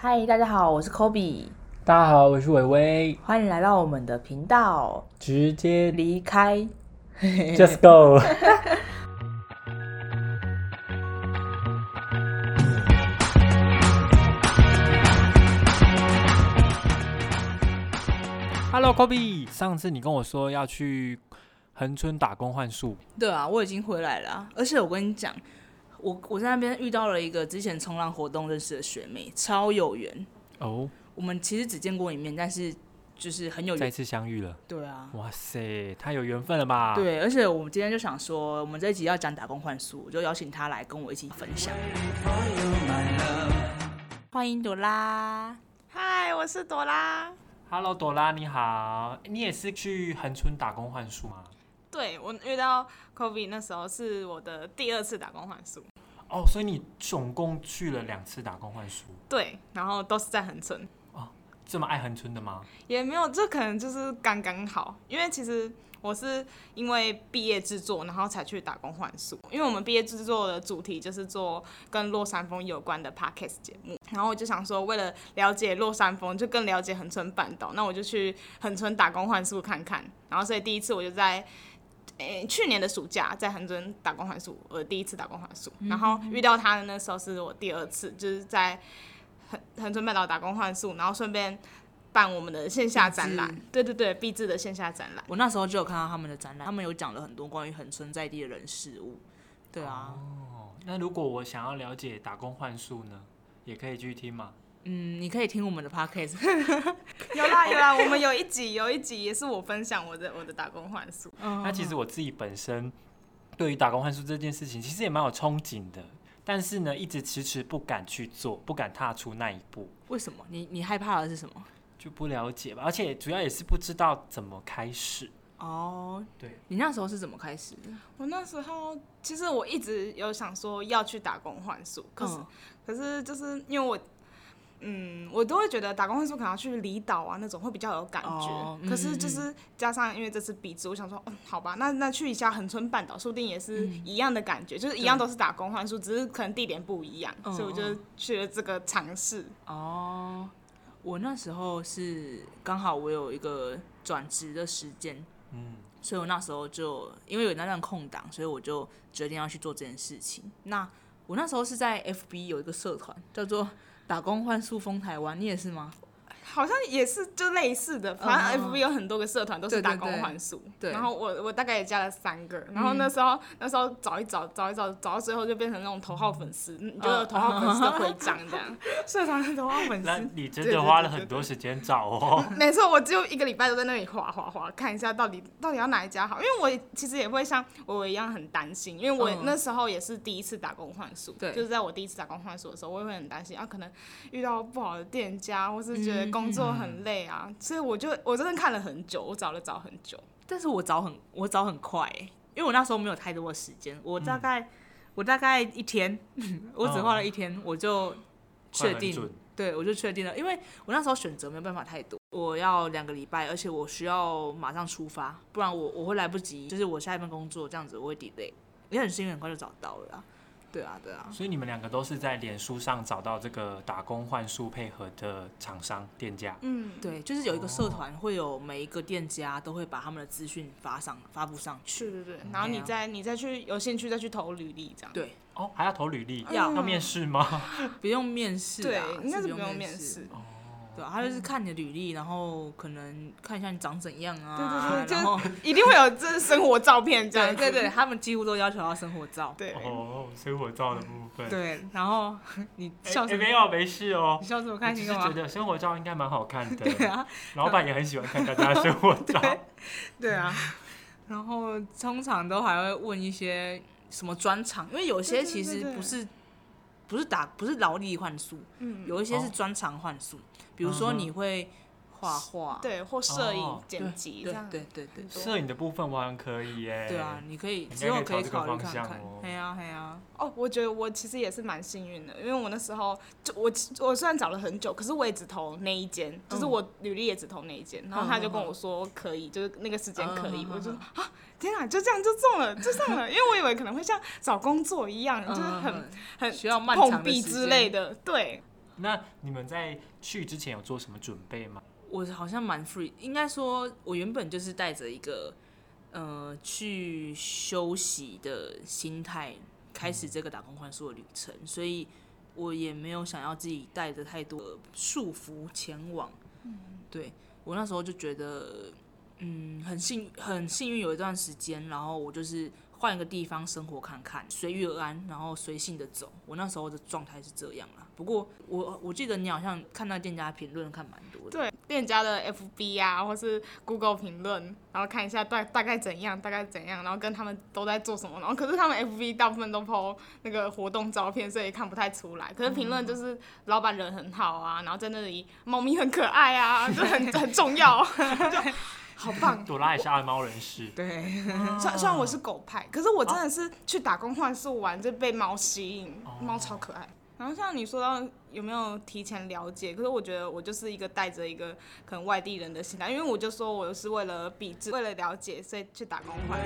嗨，大家好，我是 Kobe，大家好，我是伟伟，欢迎来到我们的频道。直接离开，Just Go。Hello Kobe，上次你跟我说要去恒春打工换宿，对啊，我已经回来了啊、而且我跟你讲，我我在那边遇到了一个之前冲浪活动认识的学妹，超有缘。哦，我们其实只见过一面，但是就是很有缘。再次相遇了，对啊，哇塞，太有缘分了吧？，对，而且我们今天就想说，我们这一集要讲打工换宿，我就邀请她来跟我一起分享。欢迎朵拉。嗨，我是朵拉。Hello 朵拉你好，你也是去恒春打工换宿吗？对我遇到 Kobe 那时候是我的第二次打工换宿，哦，所以你总共去了两次打工换宿，对，然后都是在恒春，这么爱恒春的吗？也没有，这可能就是刚刚好，因为其实我是因为毕业制作，然后才去打工换宿，因为我们毕业制作的主题就是做跟落山风有关的 podcast 节目，然后我就想说，为了了解落山风，就更了解恒春半岛，那我就去恒春打工换宿看看，然后所以第一次我就在。诶、去年的暑假在恒春打工换宿，我第一次打工换宿，然后遇到他的那时候是我第二次，就是在恒恒春半岛打工换宿，然后顺便办我们的线下展览毕，对对对，毕制的线下展览。我那时候就有看到他们的展览，他们有讲了很多关于恒村在地的人事物。对啊，哦，那如果我想要了解打工换宿呢，也可以去听嘛。嗯，你可以听我们的 podcast。有啦有啦，我们有一集有一集也是我分享我的我的打工换宿。那其实我自己本身对于打工换宿这件事情，其实也蛮有憧憬的，但是呢，一直迟迟不敢去做，不敢踏出那一步，为什么？你你害怕的是什么？就不了解吧。而且主要也是不知道怎么开始。哦，对，你那时候是怎么开始的？我那时候其实我一直有想说要去打工换宿，可是、嗯可是就是因为我。嗯，我都会觉得打工换宿可能要去离岛啊那种会比较有感觉，哦嗯可是就是加上因为这次比制，我想说，嗯，好吧，那那去一下恒春半岛，说不定也是一样的感觉，就是一样都是打工换宿，只是可能地点不一样，嗯所以我就嗯去了这个尝试。哦，我那时候是刚好我有一个转职的时间，嗯，所以我那时候就因为有那段空档，所以我就决定要去做这件事情。那我那时候是在 FB 有一个社团叫做“打工换宿风台湾”，你也是吗？好像也是就类似的，反正嗯嗯。FB 有很多个社团都是打工对对对换宿，对。然后我我大概也加了三个，然后那时候、那时候找一找找一找找到最后就变成那种头号粉丝，你就有头号粉丝的徽章这样，社团的头号粉那丝。你真的花了很多时间找哦。没错，我只有一个礼拜都在那里划划划，看一下到底到底要哪一家好，因为我其实也会像我一样很担心，因为我嗯。那时候也是第一次打工换宿，对。就是在我第一次打工换宿的时候，我也会很担心啊，可能遇到不好的店家，或是觉得工作很累啊，所以我就我真的看了很久，我找了找很久。但是我找很我找很快、欸，因为我那时候没有太多的时间，我大概、我大概一天，我只花了一天，我就确定对我就确定了，因为我那时候选择没有办法太多，我要两个礼拜，而且我需要马上出发，不然我我会来不及，就是我下一份工作这样子我会 delay，也很幸运很快就找到了啊，对啊对啊，所以你们两个都是在脸书上找到这个打工换宿配合的厂商店家。嗯，对，就是有一个社团会有每一个店家都会把他们的资讯发上发布上去，对对对，然后你再你再去有兴趣再去投履历这样。对，哦，还要投履历，要要面试吗？不用面试对啊，，应该是不不用面试试。。对啊，他就是看你的履历，然后可能看一下你长怎样啊，对对对然后一定会有这生活照片这样子。对对对，他们几乎都要求要生活照。对哦，生活照的部分。对，然后你哎，笑什么？哎没有，没事哦你。笑什么我开心干嘛？只是觉得生活照应该蛮好看的。对啊，老板也很喜欢看大家的生活照。对啊，然后通常都还会问一些什么专场，因为有些对对其对对实不是不是打不是劳力换宿，嗯，有一些是哦。专长换宿，比如说你会画画，对，或摄影哦、剪辑这样。对对对对。摄影的部分我好像可以耶。对啊，，你可以应该之后可以考虑方看看向哦。嘿呀嘿呀，哦，我觉得我其实也是蛮幸运的，因为我那时候就我我虽然找了很久，可是我也只投那一间，就是嗯我履历也只投那一间，然后他就跟我说可以，就是那个时间可以，我就说啊，天啊，就这样就中了，就上了，因为我以为可能会像找工作一样，就是很嗯很需要漫长的碰壁之类的，对，那你们在去之前有做什么准备吗？我好像蛮 free，应该说，我原本就是带着一个呃去休息的心态开始这个打工换宿的旅程，所以我也没有想要自己带着太多的束缚前往。嗯对我那时候就觉得，嗯，很幸很幸运有一段时间，然后我就是换一个地方生活看看，随遇而安，然后随性的走。我那时候的状态是这样啦。不过我我记得你好像看到店家评论看蛮多的。对店家的 FB 啊，或是 Google 评论，然后看一下大大概怎样，大概怎样，然后跟他们都在做什么，然后可是他们 FB 大部分都 po 那个活动照片，所以看不太出来。可是评论就是老板人很好啊，然后在那里猫咪很可爱啊，就很很重要，就 好棒。朵拉也是爱猫人士，对，虽虽然我是狗派，可是我真的是去打工换宿玩就被猫吸引，哦猫超可爱。然后像你说到有没有提前了解，可是我觉得我就是一个带着一个可能外地人的心态，因为我就说我是为了比制，为了了解，所以去打工换。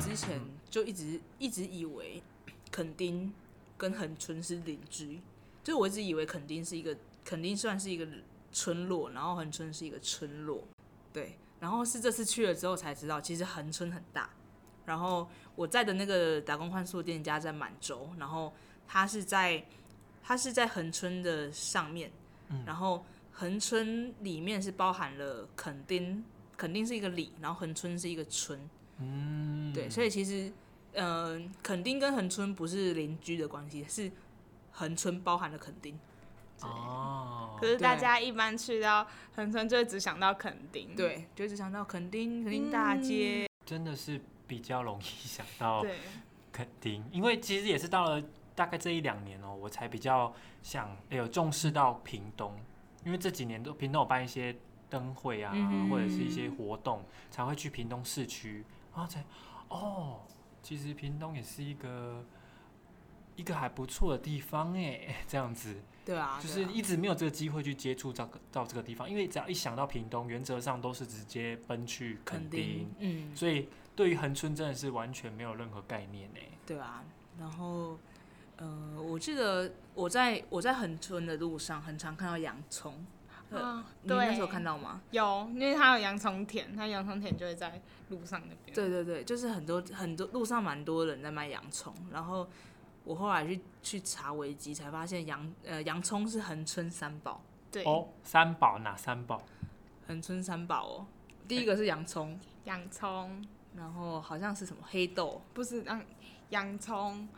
之前就一直一直以为垦丁跟恒春是邻居，就我一直以为垦丁是一个垦丁算是一个村落，然后恒春是一个村落，对，然后是这次去了之后才知道，其实恒春很大。然后我在的那个打工换宿店家在满洲，然后它是在它是在恒春的上面，然后恒春里面是包含了垦丁，垦丁是一个里，然后恒春是一个村，嗯，对，所以其实，嗯，垦丁跟恒春不是邻居的关系，是恒春包含了垦丁。哦，可是大家一般去到恒春就会只想到垦丁，对，就只想到垦丁，垦丁大街。真的是比较容易想到对，垦丁，因为其实也是到了大概这一两年哦、我才比较想哎有重视到屏东，因为这几年都屏东有办一些灯会啊，嗯或者是一些活动，才会去屏东市区，然后才哦，其实屏东也是一个一个还不错的地方哎，这样子。对啊，就是一直没有这个机会去接触到到这个地方，因为只要一想到屏东，原则上都是直接奔去垦垦丁丁，，嗯，所以对于恒春真的是完全没有任何概念呢。对啊。然后，呃，我记得我在我在恒春的路上，很常看到洋葱。呃啊，你那时候看到吗？有，因为它有洋葱田，它洋葱田就会在路上那边。对对对，就是很多很多路上蛮多人在卖洋葱，然后我后来去去查维基才发现洋呃洋葱是恒春三宝，对，哦，三宝哪三宝？恒春三宝哦。第一个是洋葱，洋葱然后好像是什么黑豆，不是洋洋葱。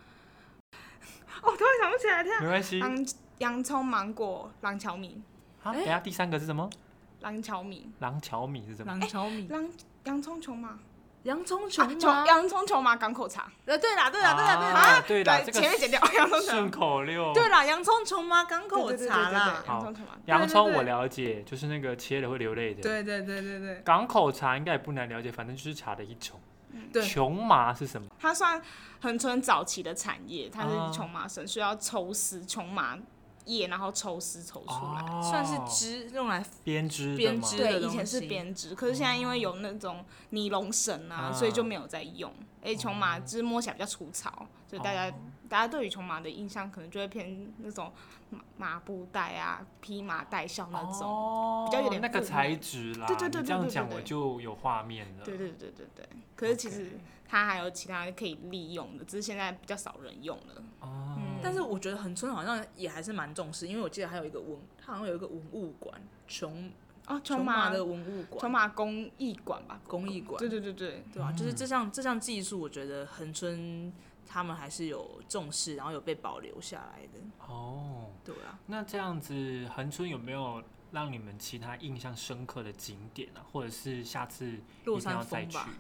哦，突然想不起来，天啊！没关系。洋洋葱、芒果、廊桥米、啊，哎等下第三个是什么？廊桥米、廊桥米是什么？廊桥米，廊洋葱琼麻，洋葱啊琼琼麻。洋葱球麻港口茶。呃，对啦，对啦，对啦，对啦，啊对啦，这个前面剪掉洋葱顺琼口溜。对啦，洋葱球麻港口茶啦好葱琼麻。洋葱我了解，就是那个切了会流泪的。对对对对对港口茶应该也不难了解，反正就是茶的一种。对，琼麻是什么？它算恒春早期的产业，它啊是琼麻生，需要抽丝琼麻叶，然后抽丝抽出来。哦算是织用来编织编织的对，以前是西编织，可是现在因为有那种尼龙绳啊，啊所以就没有在用。而且琼麻织摸起来比较粗糙，所以大家、哦大家对于琼麻的印象可能就会偏那种麻麻布袋啊、披麻戴孝那种。哦，比较有点那个材古质啦。对对对你这样讲对对对我就有画面了。对对对对对。可是其实它还有其他可以利用的，只是现在比较少人用了。但是我觉得恒春好像也还是蛮重视，因为我记得还有一个文，它好像有一个文物馆，琼啊，琼琼麻麻的文物琼馆、麻工艺馆吧，工艺馆，对对对对，对吧、就是嗯这项这项技术，我觉得恒春他们还是有重视，然后有被保留下来的，哦，对啊。那这样子，恒春有没有让你们其他印象深刻的景点啊？或者是下次一落定要再去？山风吧，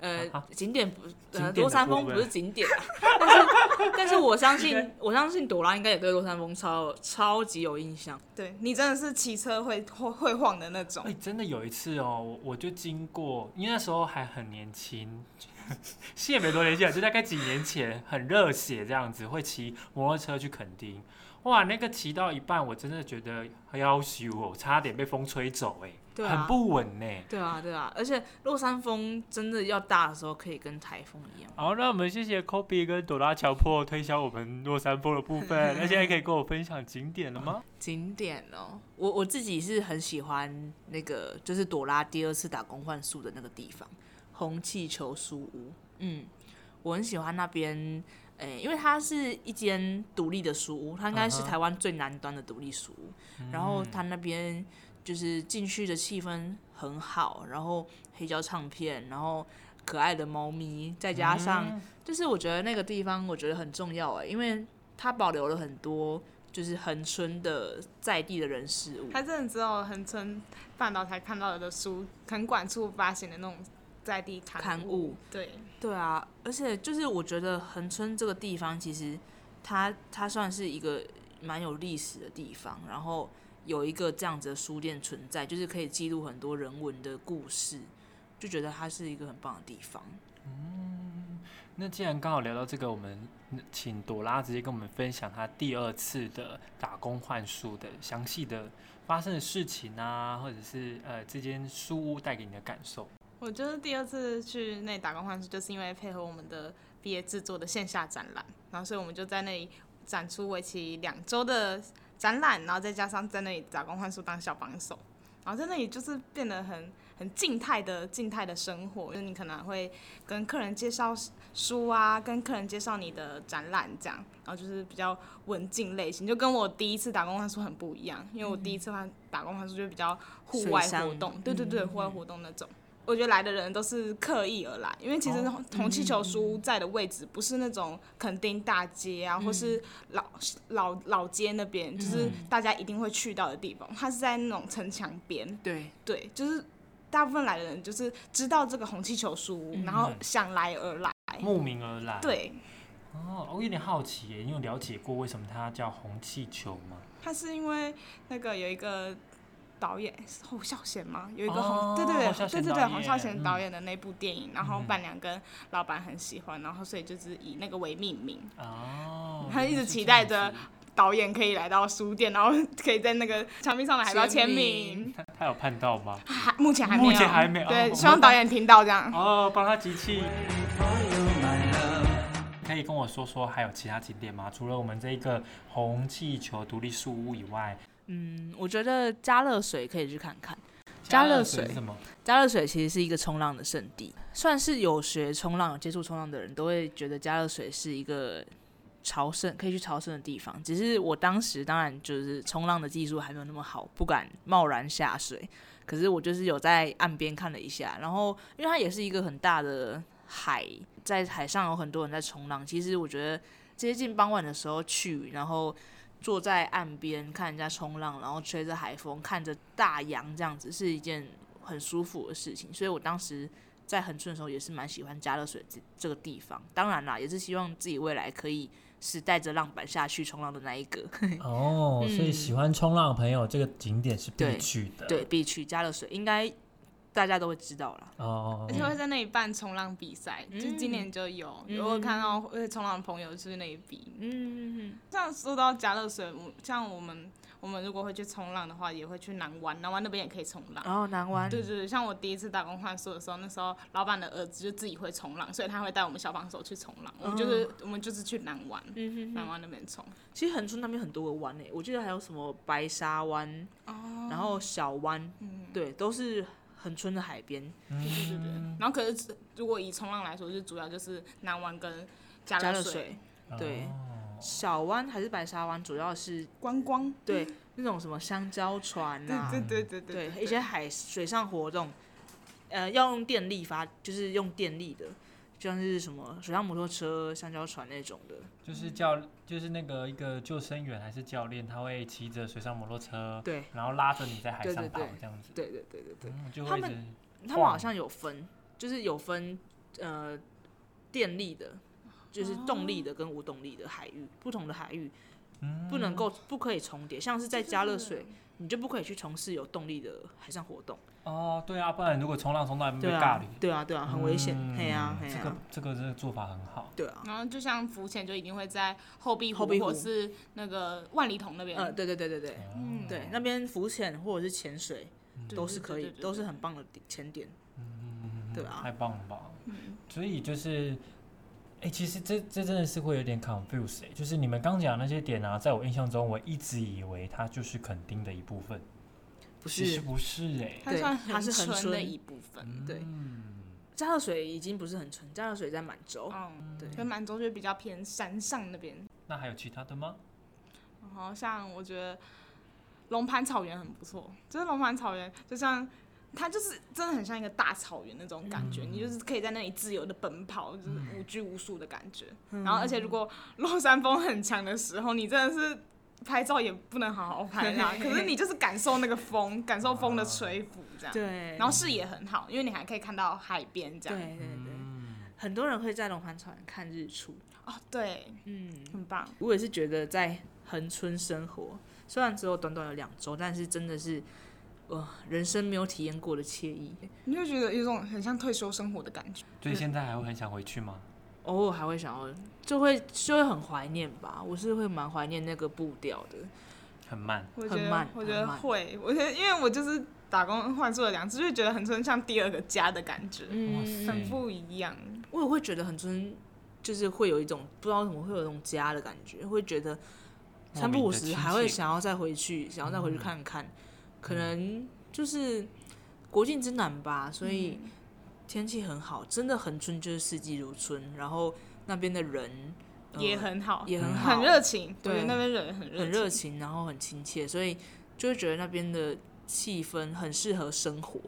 呃啊，景点不，呃，景点的落山峰不是景点啊，但是但是我相信，我相信朵拉应该也对落山峰超超级有印象。对你真的是骑车会会会晃的那种哎、。真的有一次哦，我我就经过，因为那时候还很年轻，其实也没多年轻啊，就大概几年前，很热血这样子，会骑摩托车去垦丁。哇，那个骑到一半，我真的觉得很要羞哦，差点被风吹走哎、对啊很不稳呢、对啊，对啊，而且落山风真的要大的时候，可以跟台风一样。好，那我们谢谢 Kobe 跟朵拉乔破推销我们落山风的部分。那现在可以跟我分享景点了吗？景点哦，我我自己是很喜欢那个，就是朵拉第二次打工换宿的那个地方，红气球书屋。嗯，我很喜欢那边，诶、因为它是一间独立的书屋，它应该是嗯哼台湾最南端的独立书屋。然后它那边就是进去的气氛很好，然后黑胶唱片，然后可爱的猫咪，再加上、嗯就是我觉得那个地方我觉得很重要哎，因为它保留了很多就是恒春的在地的人事物。它真的只有恒春半岛才看到的书，垦管处发行的那种在地刊刊物。对，对啊，而且就是我觉得恒春这个地方其实它它算是一个蛮有历史的地方，然后有一个这样子的书店存在，就是可以记录很多人文的故事，就觉得它是一个很棒的地方。嗯那既然刚好聊到这个，我们请朵拉直接跟我们分享她第二次的打工换宿的详细的发生的事情啊，或者是呃这间书屋带给你的感受。我就是第二次去那里打工换宿，就是因为配合我们的毕业制作的线下展览，然后所以我们就在那里展出为期两周的展览，然后再加上在那里打工换宿当小帮手，然后在那里就是变得很很静态的静态的生活，就是你可能会跟客人介绍书啊，跟客人介绍你的展览这样，然后就是比较文静类型，就跟我第一次打工换宿很不一样，因为我第一次换打工换宿就比较户外活动，对对对，嗯户外活动那种。我觉得来的人都是刻意而来，因为其实哦红气球书屋在的位置不是那种垦丁大街啊，或是老老老街那边，就是大家一定会去到的地方。它是在那种城墙边，对，对，就是大部分来的人就是知道这个红气球书屋，然后想来而来。慕名而来。。对，哦，我有点好奇耶，你有了解过为什么它叫红气球吗？它是因为那个有一个导演是侯孝贤吗？有一个哦红，对对对对对对，导演侯孝贤嗯导演的那部电影，然后嗯伴娘跟老板很喜欢，然后所以就是以那个为命名。哦，他一直期待着子导演可以来到书店，然后可以在那个墙壁上的海报签签名名。他 他有盼到吗？还目前还没有，目前还没有对，哦希望导演听到这样。哦，帮他集气。可以跟我说说还有其他景点吗？除了我们这一个红气球独立树屋以外，嗯，我觉得加热水可以去看看。加热水是什么？加热水其实是一个冲浪的圣地，算是有学冲浪、有接触冲浪的人都会觉得加热水是一个朝圣可以去朝圣的地方。只是我当时当然就是冲浪的技术还没有那么好，不敢贸然下水。可是我就是有在岸边看了一下，然后因为它也是一个很大的海，在海上有很多人在冲浪。其实我觉得接近傍晚的时候去，然后坐在岸边看人家冲浪，然后吹着海风，看着大洋，这样子是一件很舒服的事情。所以我当时在恒春的时候也是蛮喜欢加热水这这个地方。当然啦，也是希望自己未来可以是带着浪板下去冲浪的那一个。哦，所以嗯喜欢冲浪的朋友，这个景点是必去的。对，必去加热水，应该大家都会知道了。哦而，且会在那里办冲浪比赛，就今年就有，嗯有我看到会冲浪的朋友去那一比。嗯，像说到加热水，我像我们我们如果会去冲浪的话，也会去南湾，南湾那边也可以冲浪。然后南湾，对对对，像我第一次打工换宿的时候，那时候老板的儿子就自己会冲浪，所以他会带我们小帮手去冲浪。我们就是、我们就是去南湾，嗯哼南湾那边冲。其实恒春那边很多个湾诶，我记得还有什么白沙湾，哦，然后小湾，嗯，对，都是恒春的海边。对对对对。然后可是如果以冲浪来说，就主要就是南湾跟加了水加热水，对，哦小湾还是白沙湾，主要是观光。对那种什么香蕉船啊，对对对对对一些海水上活动，呃，要用电力发，就是用电力的，就像是什么水上摩托车、香蕉船那种的。就是教，就是那个一个救生员还是教练，他会骑着水上摩托车，对然后拉着你在海上跑这样子。对对对对对，嗯，就他们他们好像有分，就是有分呃电力的，就是动力的跟无动力的海域，不同的海域不能够不可以重叠，像是在加热水，你就不可以去从事有动力的海上活动。哦，对啊，不然如果冲浪冲到被对啊尬里，，对啊，对啊，很危险。嗯嘿呀，嘿这个，这个这个做法很好。对啊。然后就像浮潜就一定会在后壁湖后壁湖或是那个万里筒那边，呃，对对对对对，嗯对，那边浮潜或者是潜水都是可以都是很棒的点潜点。对啊太棒了吧！嗯所以就是哎、其实这这真的是会有点 confuse 哎、就是你们刚讲的那些点啊，在我印象中，我一直以为它就是垦丁的一部分。不是，其实不是哎、对它算它是很纯的一部分。对嗯，加热水已经不是很纯，加热水在满洲。嗯，对跟满洲就比较偏山上那边。那还有其他的吗？然后像我觉得龙盘草原很不错，就是龙盘草原就像。它就是真的很像一个大草原那种感觉，你就是可以在那里自由的奔跑，就是无拘无束的感觉。然后，而且如果落山风很强的时候，你真的是拍照也不能好好拍啦。可是你就是感受那个风，感受风的吹拂这样。对，然后视野很好，因为你还可以看到海边这样。对对对，很多人会在龙盘草原看日出。哦，对，嗯，很棒。我也是觉得在恒春生活，虽然只有短短的两周，但是真的是，呃，人生没有体验过的惬意。你就觉得有一种很像退休生活的感觉。所以现在还会很想回去吗？偶尔还会想要，就会就会很怀念吧。我是会蛮怀念那个步调的。很慢，我觉得很慢，我觉得很慢会，我觉得因为我就是打工换宿了两次，就觉得很村像第二个家的感觉，嗯，塞很不一样。我也会觉得很春，就是会有一种不知道怎么会有一种家的感觉，会觉得三不五时还会想要再回去，想要再回去看看。可能就是国境之南吧，所以天气很好，真的很春，就是四季如春。然后那边的人、呃也很好，也很嗯好，很热情，对。那边人很热很热情，然后很亲切，所以就会觉得那边的气氛很适合生活。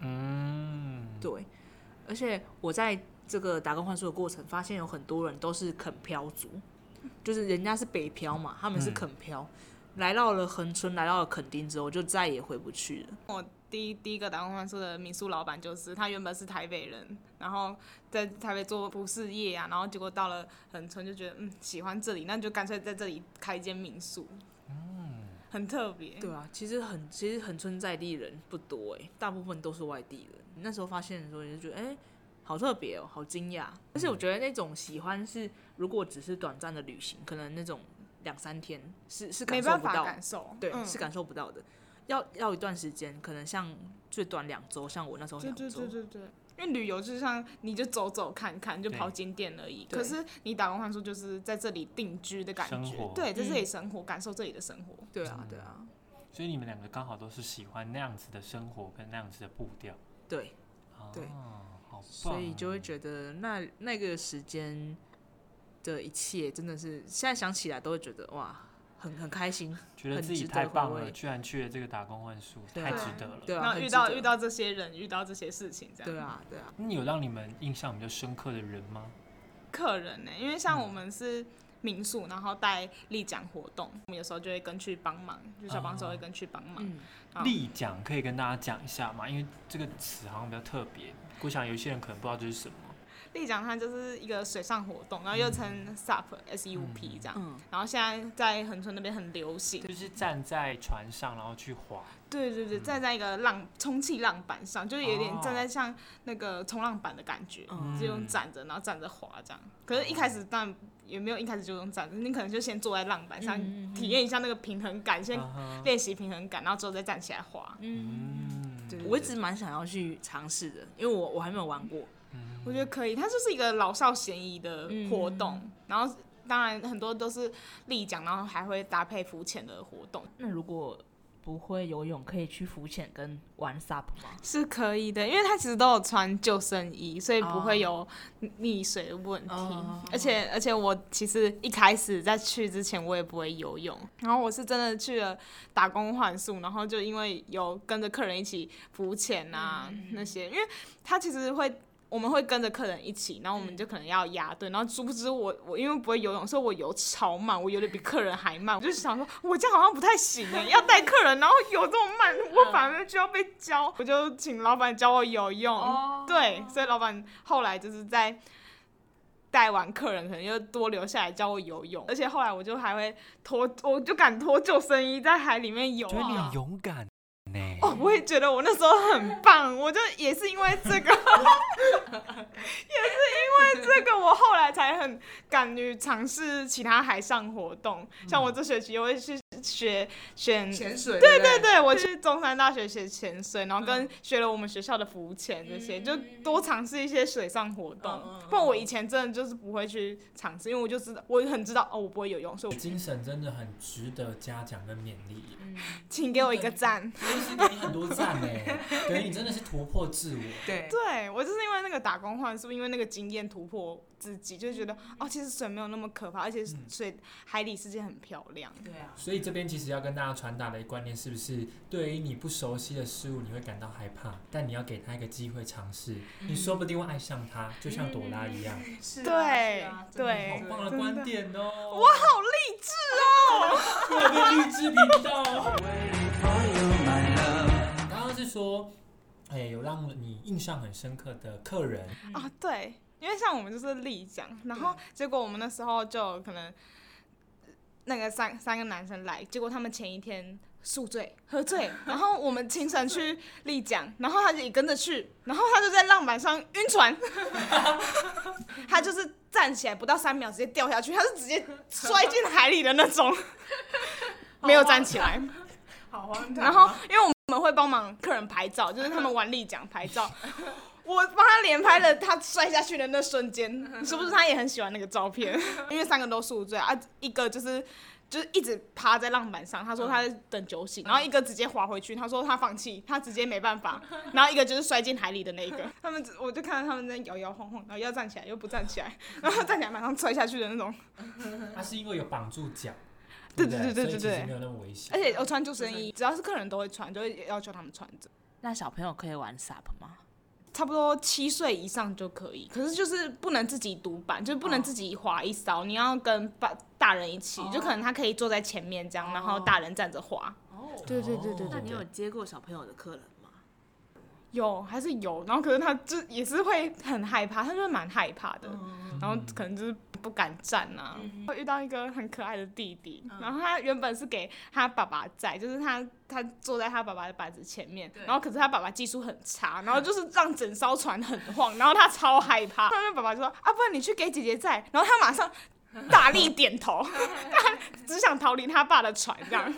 嗯，对，而且我在这个打工换宿的过程，发现有很多人都是垦漂族，就是人家是北漂嘛，他们是嗯。垦漂，来到了恒春，来到了垦丁之后，就再也回不去了。我第一第一个打工换宿的民宿老板就是他原本是台北人，然后在台北做服饰业啊，然后结果到了恒春就觉得嗯喜欢这里，那就干脆在这里开一间民宿，嗯，很特别，对啊，其实很其实恒春在地人不多哎，大部分都是外地人。那时候发现的时候，你就觉得哎、好特别哦，好惊讶。而且我觉得那种喜欢是，如果只是短暂的旅行，可能那种两三天是是没办法感受不到，感受，对，嗯。是感受不到的。要要一段时间，可能像最短两周，像我那时候对对两周，对对对，因为旅游就像你就走走看看，就跑景点而已。可是你打工换宿就是在这里定居的感觉，对，在这嗯。里生活，感受这里的生活。对啊，对啊，所以你们两个刚好都是喜欢那样子的生活跟那样子的步调，对，对。哦，好棒所以就会哦。觉得那那个时间的一切真的是，现在想起来都会觉得哇，很很开心，觉得自己太棒了，居然去了这个打工换宿，太值得了。对啊，遇到遇，到这些人，遇到这些事情，这样。对啊，对啊，那你有让你们印象比较深刻的人吗？客人呢、因为像我们是民宿，然后带立奖活动，我们有时候就会跟去帮忙，就小帮手会跟去帮忙。立奖可以跟大家讲一下嘛，因为这个词好像比较特别，我想有些人可能不知道这是什么。立奖它就是一个水上活动，然后又称 SUP、S U P 这样。嗯，然后现在在恒春那边很流行，就是站在船上然后去滑，对对对，站在一个浪充气浪板上，就是有点哦站在像那个冲浪板的感觉，嗯。就用站着，然后站着滑这样。可是，一开始当然也没有一开始就用站着，你可能就先坐在浪板上，体验一下那个平衡感，先练习平衡感，然后之后再站起来滑。嗯，对。我一直蛮想要去尝试的，因为我我还没有玩过，我觉得可以，它就是一个老少咸宜的活动，然后当然很多都是立桨，然后还会搭配浮潜的活动，那如果不会游泳，可以去浮潜跟玩 SUP 吗？是可以的，因为它其实都有穿救生衣，所以不会哦有溺水的问题。哦而且而且我其实一开始在去之前我也不会游泳，然后我是真的去了打工换宿，然后就因为有跟着客人一起浮潜啊、那些，因为他其实会。我们会跟着客人一起，然后我们就可能要压队，然后殊不知我我因为不会游泳，所以我游超慢，我游的比客人还慢。我就想说，我这样好像不太行哎，要带客人，然后游这么慢，我反而就要被教。我就请老板教我游泳，对，所以老板后来就是在带完客人，可能又多留下来教我游泳，而且后来我就还会脱，我就敢脱救生衣在海里面游啊觉得你很。勇敢哦，我也觉得我那时候很棒，我就也是因为这个，也是因为这个，我后来才很敢于尝试其他海上活动。像我这学期我会去学选潜水，对对对对，我去中山大学学潜水，然后跟学了我们学校的浮潜这些，就多尝试一些水上活动嗯嗯嗯。不然我以前真的就是不会去尝试，因为我就知道我很知道哦，我不会游泳，所以我精神真的很值得嘉奖跟勉励，请给我一个赞。就是给你很多赞呢，等于你真的是突破自我。对对我就是因为那个打工换宿，因为那个经验突破自己，就觉得哦，其实水没有那么可怕，而且水海底世界很漂亮。对啊，所以这边其实要跟大家传达的观念是不是，对于你不熟悉的事物，你会感到害怕，但你要给他一个机会尝试，你说不定会爱上他，就像朵拉一样。是啊对对好棒的观点哦！我，好励志哦！突然变励志频道。刚刚是说，哎、有让你印象很深刻的客人，啊，对，因为像我们就是立奖，然后结果我们那时候就可能那个三三个男生来，结果他们前一天宿醉喝醉，然后我们清晨去立奖，然后他就也跟着去，然后他就在浪板上晕船，他就是站起来不到三秒直接掉下去，他是直接摔进海里的那种，没有站起来。好荒唐。然后因为我们会帮忙客人拍照，就是他们玩立奖拍照，我帮他连拍了他摔下去的那瞬间，是不是他也很喜欢那个照片？因为三个都宿醉啊，一个就是。就是一直趴在浪板上，他说他在等酒醒，然后一个直接滑回去，他说他放弃，他直接没办法，然后一个就是摔进海里的那一个，他们只我就看到他们在摇摇晃晃，然后要站起来又不站起来，然后站起来马上摔下去的那种，他是因为有绑住脚，对对对对对对没有那么危险。而且我穿救生衣，只要是客人都会穿，就会要求他们穿着。那小朋友可以玩 SUP 吗？差不多七岁以上就可以，可是就是不能自己独板，就是不能自己划一艘，你要跟大大人一起，就可能他可以坐在前面这样，然后大人站着划。哦，对对对对对那你有接过小朋友的客人吗？有还是有，然后可是他就也是会很害怕，他就蛮害怕的，然后可能就是不敢站啊。会遇到一个很可爱的弟弟，然后他原本是给他爸爸载，就是他他坐在他爸爸的板子前面，然后可是他爸爸技术很差，然后就是让整艘船很晃，然后他超害怕。后面爸爸就说啊，不然你去给姐姐载，然后他马上大力点头，他只想逃离他爸的船这样。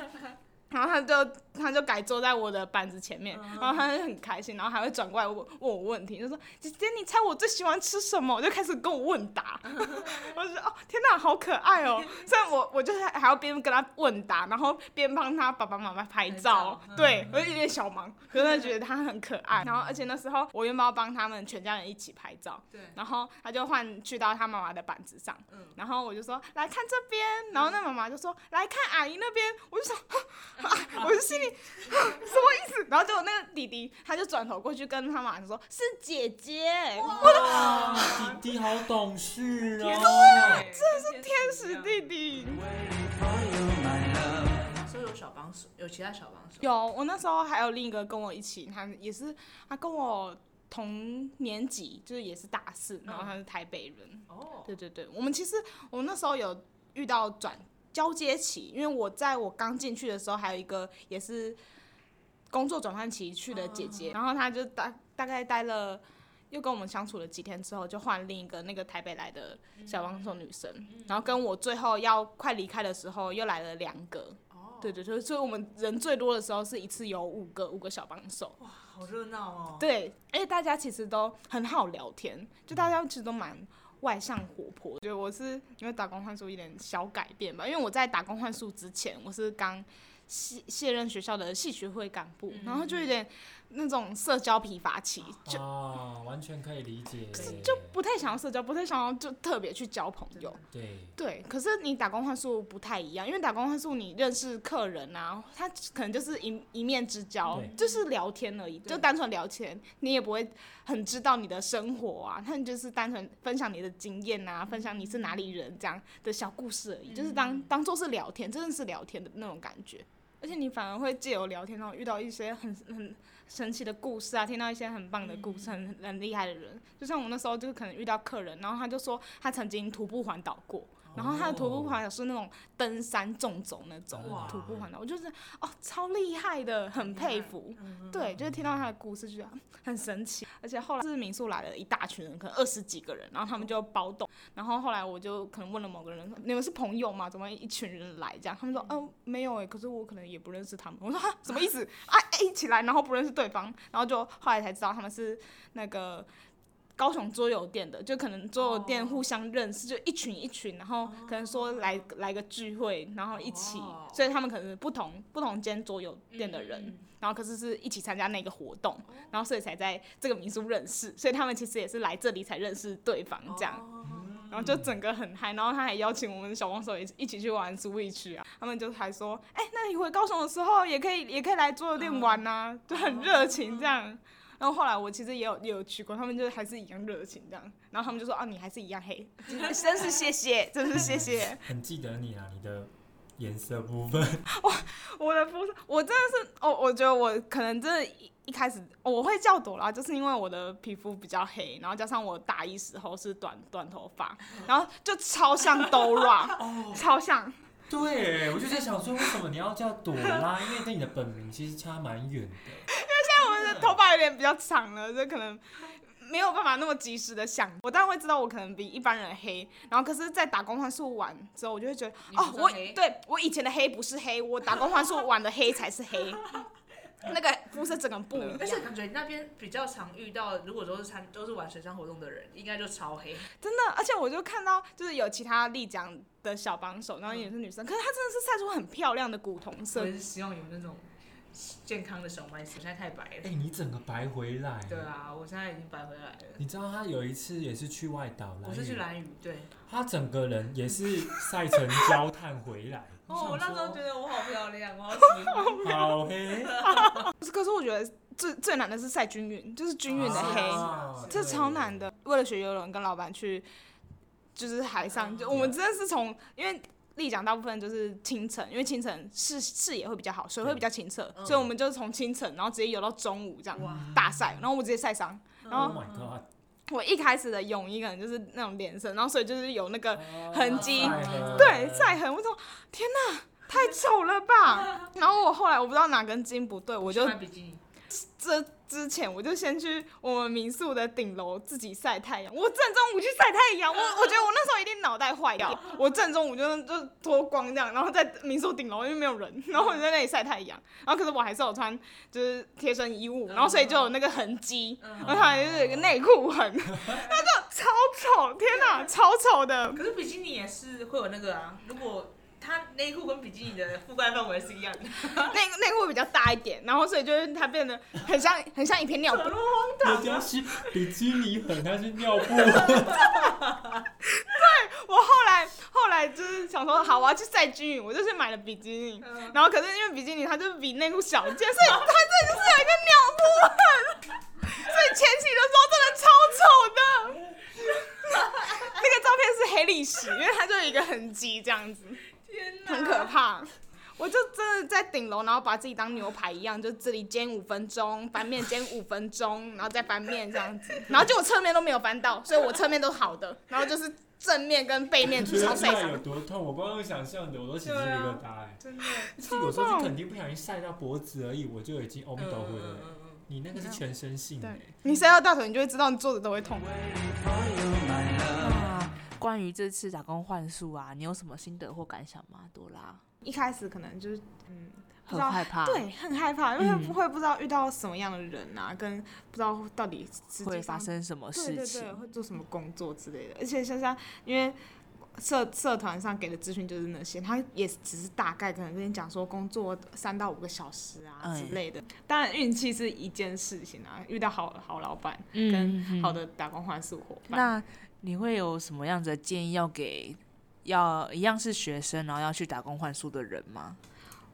然后他就他就改坐在我的板子前面，然后他就很开心，然后还会转过来问问我问题，就说姐姐你猜我最喜欢吃什么？我就开始跟我问答，我就说哦天哪，好可爱哦！虽然我我就是还要边跟他问答，然后边帮他爸爸妈妈拍照，对我就有点小忙，可是他觉得他很可爱。然后而且那时候我原本要帮他们全家人一起拍照，对。然后他就换去到他妈妈的板子上，然后我就说来看这边，然后那妈妈就说来看阿姨那边，我就想，啊我就心里 什么意思？然后结果那个弟弟他就转头过去跟他妈妈说是姐姐，哇，弟弟好懂事哦！这是天使弟弟。所以有小帮手，有其他小帮手。有，我那时候还有另一个跟我一起，他也是他跟我同年级，就是也是大四，然后他是台北人。哦，对对对，我们其实我那时候有遇到转交接期，因为我在我刚进去的时候，还有一个也是工作转换期去的姐姐，然后她就大大概待了。又跟我们相处了几天之后，就换另一个那个台北来的小帮手女生，然后跟我最后要快离开的时候又来了两个，哦，对对对，所以我们人最多的时候是一次有五个五个小帮手，哇好热闹哦。对，而且大家其实都很好聊天，就大家其实都蛮外向活泼。对我是因为打工换宿一点小改变吧，因为我在打工换宿之前，我是刚卸卸任学校的系学会干部，然后就有点那种社交疲乏期，就啊，完全可以理解。可是就不太想要社交，不太想要就特别去交朋友。对，对，可是你打工换宿不太一样，因为打工换宿你认识客人啊，他可能就是一一面之交，就是聊天而已，就单纯聊天，你也不会很知道你的生活啊，他就是单纯分享你的经验啊，分享你是哪里人这样的小故事而已，就是当当做是聊天，真的是聊天的那种感觉。而且你反而会借由聊天，然后遇到一些很很神奇的故事啊，听到一些很棒的故事，很很厉害的人。就像我那时候就可能遇到客人，然后他就说他曾经徒步环岛过，然后他的徒步环岛是那种登山纵走那种徒步环岛，我就是哦超厉害的，很佩服。对，就是听到他的故事，就觉得很神奇。而且后来是民宿来了一大群人，可能二十几个人，然后他们就包栋。然后后来我就可能问了某个人，你们是朋友吗？怎么一群人来这样？他们说，嗯、没有哎、可是我可能也不认识他们。我说哈，什么意思？啊，一起来，然后不认识对方，然后就后来才知道他们是那个。高雄桌游店的，就可能桌游店互相认识，就一群一群，然后可能说来来个聚会，然后一起，哦。所以他们可能是不同不同间桌游店的人，然后可是是一起参加那个活动，然后所以才在这个民宿认识，所以他们其实也是来这里才认识对方这样，然后就整个很嗨，然后他还邀请我们小帮手也一起去玩 Switch 啊，他们就还说，哎、那你回高雄的时候也可以也可以来桌游店玩呐、就很热情这样。然后后来我其实也有也有去过，他们就还是一样热情这样，然后他们就说啊你还是一样黑，真是谢谢，真是谢谢。很记得你啊，你的颜色部分。我我的肤色，我真的是哦，我觉得我可能真的一一开始、哦我会叫朵拉，就是因为我的皮肤比较黑，然后加上我大一时候是短短头发，然后就超像 Dora，超像。对，我就在想说，为什么你要叫朵拉？因为跟你的本名其实差蛮远的。但我的头发有点比较长了，就可能没有办法那么及时的想。我当然会知道我可能比一般人黑，然后可是，在打工换宿完之后，我就会觉得哦，我对我以前的黑不是黑，我打工换宿完的黑才是黑，那个肤色整个不一而且样。感觉那边比较常遇到，如果都是参都是玩水上活动的人，应该就超黑。真的，而且我就看到就是有其他丽江的小帮手，然后也是女生，可是她真的是晒出很漂亮的古铜色我也，是希望有那种健康的小麦色，现在太白了哎、了。你整个白回来。对。啊，我现在已经白回来了。你知道他有一次也是去外岛来，我是去蓝屿，对。他整个人也是晒成焦炭回来。哦，我那时候觉得得我好漂亮，我好喜欢。好黑，可 是可是我觉得最最难的是晒均匀，就是均匀的黑。啊这超难的。为了学游泳，跟老板去就是海上，就我们真的是从因为。丽江大部分就是清晨，因为清晨视视野会比较好，水会比较清澈，嗯所以我们就是从清晨，然后直接游到中午这样哇大晒，然后我直接晒伤。然，Oh 后我一开始的泳衣可能就是那种连身，然后所以就是有那个痕迹对晒痕，我说天哪，太丑了吧！然后我后来我不知道哪根筋不对，我就去买比基尼。这之前我就先去我们民宿的顶楼自己晒太阳。我正中午去晒太阳，我我觉得我那时候一定脑袋坏掉。我正中午就就脱光这样，然后在民宿顶楼因为没有人，然后我就在那里晒太阳。然后可是我还是有穿就是贴身衣物，然后所以就有那个痕迹，然后还就是有一个内裤痕，那就超丑，天哪，超丑的。可是比基尼也是会有那个啊，如果它内裤跟比基尼的覆盖范围是一样的，内内裤比较大一点，然后所以就是它变得很像很像一片尿布。人家是比基尼很，他是尿布。我后来后来就是想说，好，我要去晒均匀，我就去买了比基尼。嗯然后可是因为比基尼它就是比内裤小一件，所以它这就是有一个尿布痕。所以前期的时候真的超丑的。那个照片是黑历史，因为它就有一个痕迹这样子，很可怕。我就真的在顶楼，然后把自己当牛排一样，就这里煎五分钟，翻面煎五分钟，然后再翻面这样子，然后结果侧面都没有翻到，所以我侧面都好的，然后就是正面跟背面觉超晒伤得出来有。多痛，我光用想象的我都起鸡皮疙瘩哎。真的。是有时候是肯定不小心晒到脖子而已，我就已经欧米斗回了。嗯你那个是全身性的，你晒到大腿，你就会知道你坐着都会痛。那关于这次打工换宿啊，你有什么心得或感想吗？多拉，一开始可能就是嗯，很害怕，，对，很害怕，因为嗯不会不知道遇到什么样的人啊，跟不知道到底会发生什么对对事情？对，会做什么工作之类的。而且像像因为社社团上给的资讯就是那些，他也只是大概可能跟你讲说工作三到五个小时啊哎之类的。当然运气是一件事情啊，遇到好好老板嗯跟好的打工换宿伙伴。那你会有什么样子的建议要给要一样是学生，然后要去打工换宿的人吗？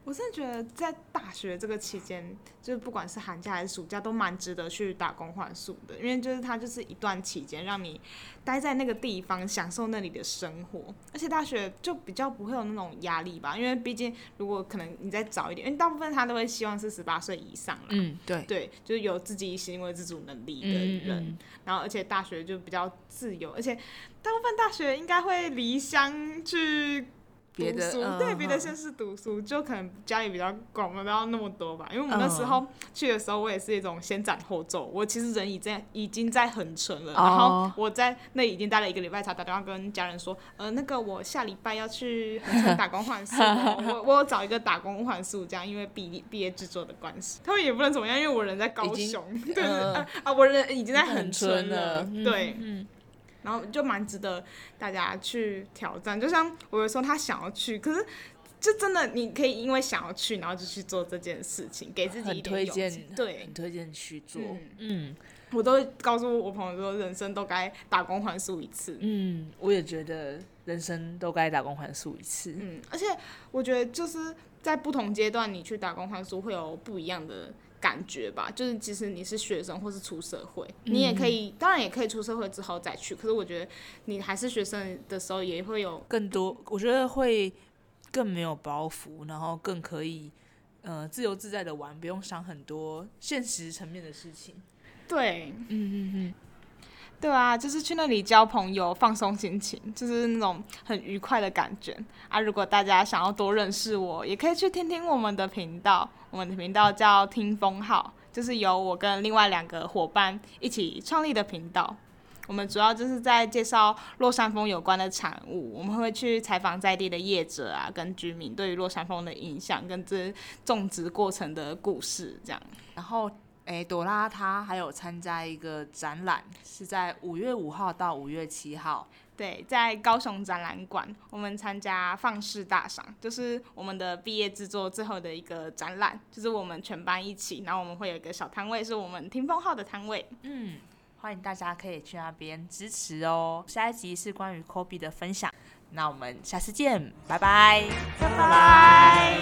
我真的觉得在大学这个期间，就是不管是寒假还是暑假，都蛮值得去打工换宿的，因为就是它就是一段期间，让你待在那个地方，享受那里的生活。而且大学就比较不会有那种压力吧，因为毕竟如果可能你再早一点，因为大部分他都会希望是十八岁以上啦。嗯，对，对，就是有自己行为自主能力的嗯人，嗯然后而且大学就比较自由，而且大部分大学应该会离乡去别的读书，嗯对，别的嗯县市读书，就可能家里比较管不到那么多吧。因为我们那时嗯。候去的时候，我也是一种先斩后奏，我其实人已在已经在横村了，哦然后我在那已经待了一个礼拜，才打电话跟家人说，呃，那个我下礼拜要去横村打工换宿哦，我 我有找一个打工换宿，这样因为毕毕业制作的关系，他们也不能怎么样，因为我人在高雄，对、嗯。啊啊，我人已经在横很村村了，对。嗯，然后就蛮值得大家去挑战。就像我有时候他想要去，可是就真的你可以因为想要去，然后就去做这件事情，给自己一推点勇气。荐，对。很，推荐去做，嗯。嗯。我都会告诉我朋友说，人生都该打工还宿一次。嗯，我也觉得人生都该打工还宿一次，嗯，而且我觉得就是在不同阶段，你去打工还宿会有不一样的感觉吧。就是其实你是学生或是出社会，你也可以，当然也可以出社会之后再去。可是我觉得你还是学生的时候，也会有更多，我觉得会更没有包袱，然后更可以呃自由自在的玩，不用想很多现实层面的事情。对，嗯嗯嗯，对啊，就是去那里交朋友，放松心情，就是那种很愉快的感觉啊。如果大家想要多认识我，也可以去听听我们的频道，我们的频道叫听风号，就是由我跟另外两个伙伴一起创立的频道。我们主要就是在介绍落山风有关的产物，我们会去采访在地的业者啊，跟居民对于落山风的影响，跟这种植过程的故事，这样。然后。诶，朵拉她还有参加一个展览，是在五月五号到五月七号。对，在高雄展览馆，我们参加放肆大赏，就是我们的毕业制作最后的一个展览，就是我们全班一起，然后我们会有一个小摊位，是我们听风号的摊位。嗯，欢迎大家可以去那边支持哦。下一集是关于 Kobe 的分享，那我们下次见，拜拜，拜拜。